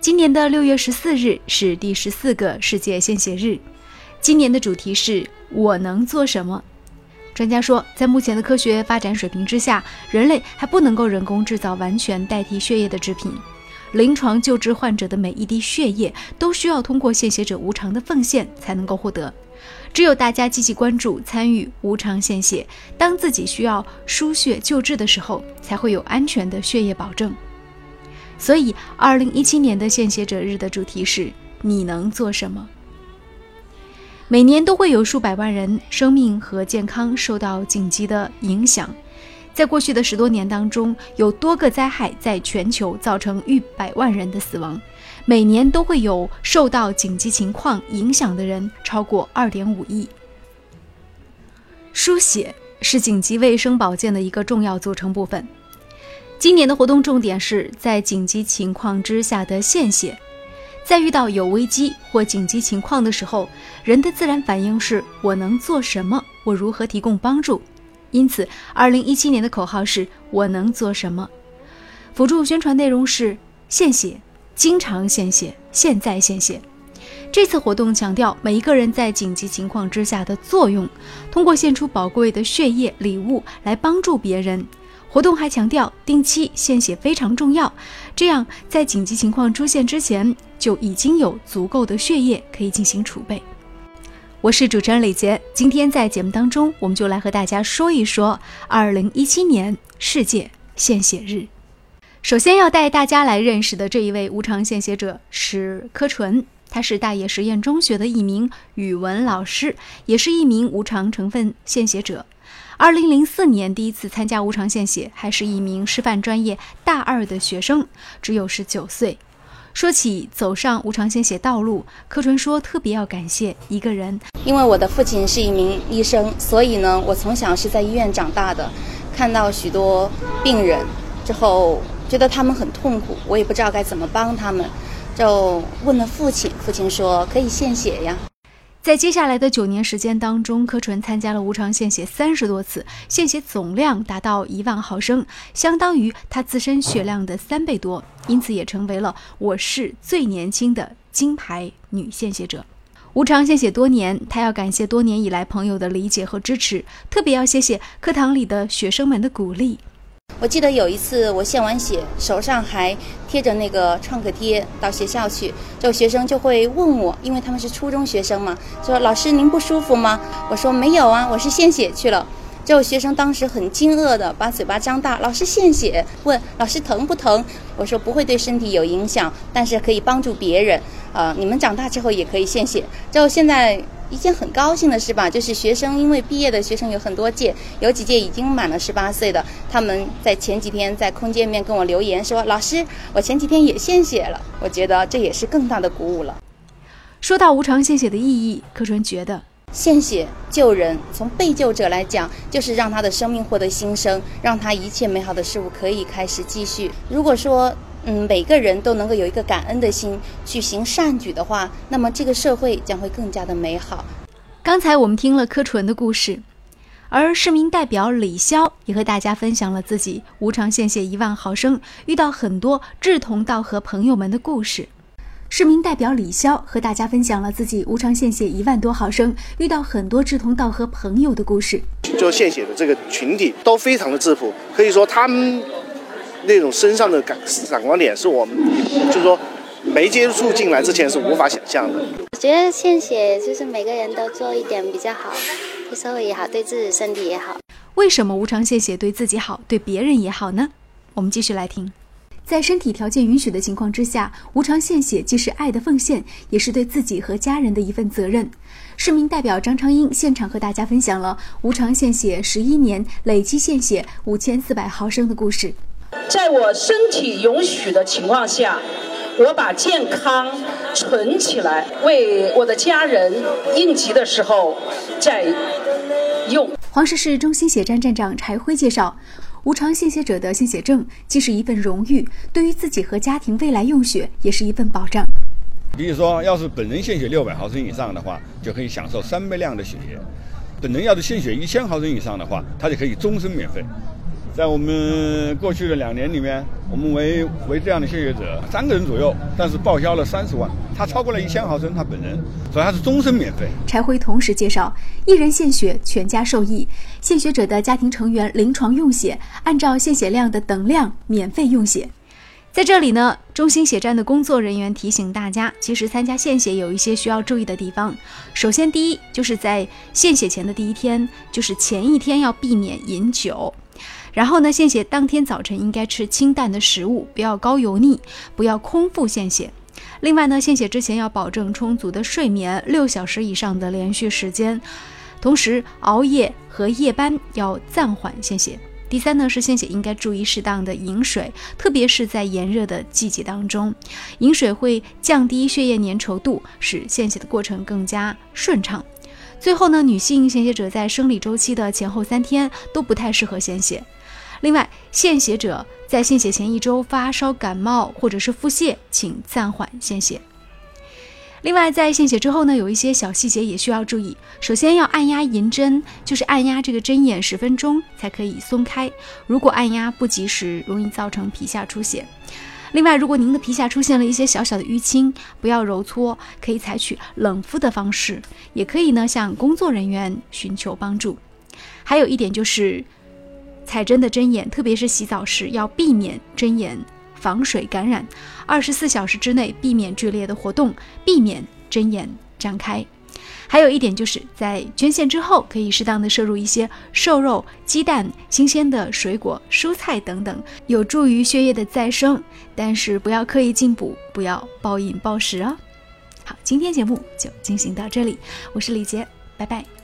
今年的六月十四日是第十四个世界献血日，今年的主题是“我能做什么”。专家说，在目前的科学发展水平之下，人类还不能够人工制造完全代替血液的制品。临床救治患者的每一滴血液都需要通过献血者无偿的奉献才能够获得。只有大家积极关注、参与无偿献血，当自己需要输血救治的时候，才会有安全的血液保证。所以，二零一七年的献血者日的主题是“你能做什么”。每年都会有数百万人生命和健康受到紧急的影响。在过去的十多年当中，有多个灾害在全球造成逾百万人的死亡，每年都会有受到紧急情况影响的人超过二点五亿。输血是紧急卫生保健的一个重要组成部分。今年的活动重点是在紧急情况之下的献血。在遇到有危机或紧急情况的时候，人的自然反应是我能做什么？我如何提供帮助？因此，二零一七年的口号是我能做什么？辅助宣传内容是献血，经常献血，现在献血。这次活动强调每一个人在紧急情况之下的作用，通过献出宝贵的血液礼物来帮助别人。活动还强调，定期献血非常重要，这样在紧急情况出现之前就已经有足够的血液可以进行储备。我是主持人李杰，今天在节目当中，我们就来和大家说一说二零一七年世界献血日。首先要带大家来认识的这一位无偿献血者是柯纯，他是大冶实验中学的一名语文老师，也是一名无偿成分献血者。二零零四年第一次参加无偿献血，还是一名师范专业大二的学生，只有十九岁。说起走上无偿献血道路，柯纯说特别要感谢一个人，因为我的父亲是一名医生，所以呢，我从小是在医院长大的，看到许多病人之后，觉得他们很痛苦，我也不知道该怎么帮他们，就问了父亲，父亲说可以献血呀。在接下来的九年时间当中，柯纯参加了无偿献血三十多次，献血总量达到一万毫升，相当于他自身血量的三倍多，因此也成为了我市最年轻的金牌女献血者。无偿献血多年，他要感谢多年以来朋友的理解和支持，特别要谢谢课堂里的学生们的鼓励。我记得有一次我献完血，手上还贴着那个创可贴，到学校去，就学生就会问我，因为他们是初中学生嘛，说老师您不舒服吗？我说没有啊，我是献血去了。就学生当时很惊愕的把嘴巴张大，老师献血，问老师疼不疼？我说不会对身体有影响，但是可以帮助别人。呃，你们长大之后也可以献血。就现在。一件很高兴的事吧，就是学生因为毕业的学生有很多届，有几届已经满了十八岁的，他们在前几天在空间里面跟我留言说：“老师，我前几天也献血了。”我觉得这也是更大的鼓舞了。说到无偿献血的意义，柯纯觉得献血救人，从被救者来讲，就是让他的生命获得新生，让他一切美好的事物可以开始继续。如果说，嗯，每个人都能够有一个感恩的心去行善举的话，那么这个社会将会更加的美好。刚才我们听了柯纯的故事，而市民代表李潇也和大家分享了自己无偿献血一万毫升，遇到很多志同道合朋友们的故事。市民代表李潇和大家分享了自己无偿献血一万多毫升，遇到很多志同道合朋友的故事。就献血的这个群体都非常的质朴，可以说他们。那种身上的感闪光点是我们，就是说没接触进来之前是无法想象的。我觉得献血就是每个人都做一点比较好，对社会也好，对自己身体也好。为什么无偿献血对自己好，对别人也好呢？我们继续来听。在身体条件允许的情况之下，无偿献血既是爱的奉献，也是对自己和家人的一份责任。市民代表张昌英现场和大家分享了无偿献血十一年累计献血五千四百毫升的故事。在我身体允许的情况下，我把健康存起来，为我的家人应急的时候再用。黄石市中心血站站长柴辉介绍，无偿献血者的献血证既是一份荣誉，对于自己和家庭未来用血也是一份保障。比如说，要是本人献血六百毫升以上的话，就可以享受三倍量的血液；本人要是献血一千毫升以上的话，他就可以终身免费。在我们过去的两年里面，我们为为这样的献血者三个人左右，但是报销了三十万，他超过了一千毫升，他本人，所以他是终身免费。柴辉同时介绍，一人献血，全家受益。献血者的家庭成员临床用血，按照献血量的等量免费用血。在这里呢，中心血站的工作人员提醒大家，其实参加献血有一些需要注意的地方。首先，第一就是在献血前的第一天，就是前一天要避免饮酒。然后呢，献血当天早晨应该吃清淡的食物，不要高油腻，不要空腹献血。另外呢，献血之前要保证充足的睡眠，六小时以上的连续时间，同时熬夜和夜班要暂缓献血。第三呢是献血应该注意适当的饮水，特别是在炎热的季节当中，饮水会降低血液粘稠度，使献血的过程更加顺畅。最后呢，女性献血者在生理周期的前后三天都不太适合献血。另外，献血者在献血前一周发烧、感冒或者是腹泻，请暂缓献血。另外，在献血之后呢，有一些小细节也需要注意。首先要按压银针，就是按压这个针眼十分钟才可以松开。如果按压不及时，容易造成皮下出血。另外，如果您的皮下出现了一些小小的淤青，不要揉搓，可以采取冷敷的方式，也可以呢向工作人员寻求帮助。还有一点就是，采针的针眼，特别是洗澡时要避免针眼。防水感染，二十四小时之内避免剧烈的活动，避免针眼张开。还有一点就是在捐献之后，可以适当的摄入一些瘦肉、鸡蛋、新鲜的水果、蔬菜等等，有助于血液的再生。但是不要刻意进补，不要暴饮暴食哦。好，今天节目就进行到这里，我是李杰，拜拜。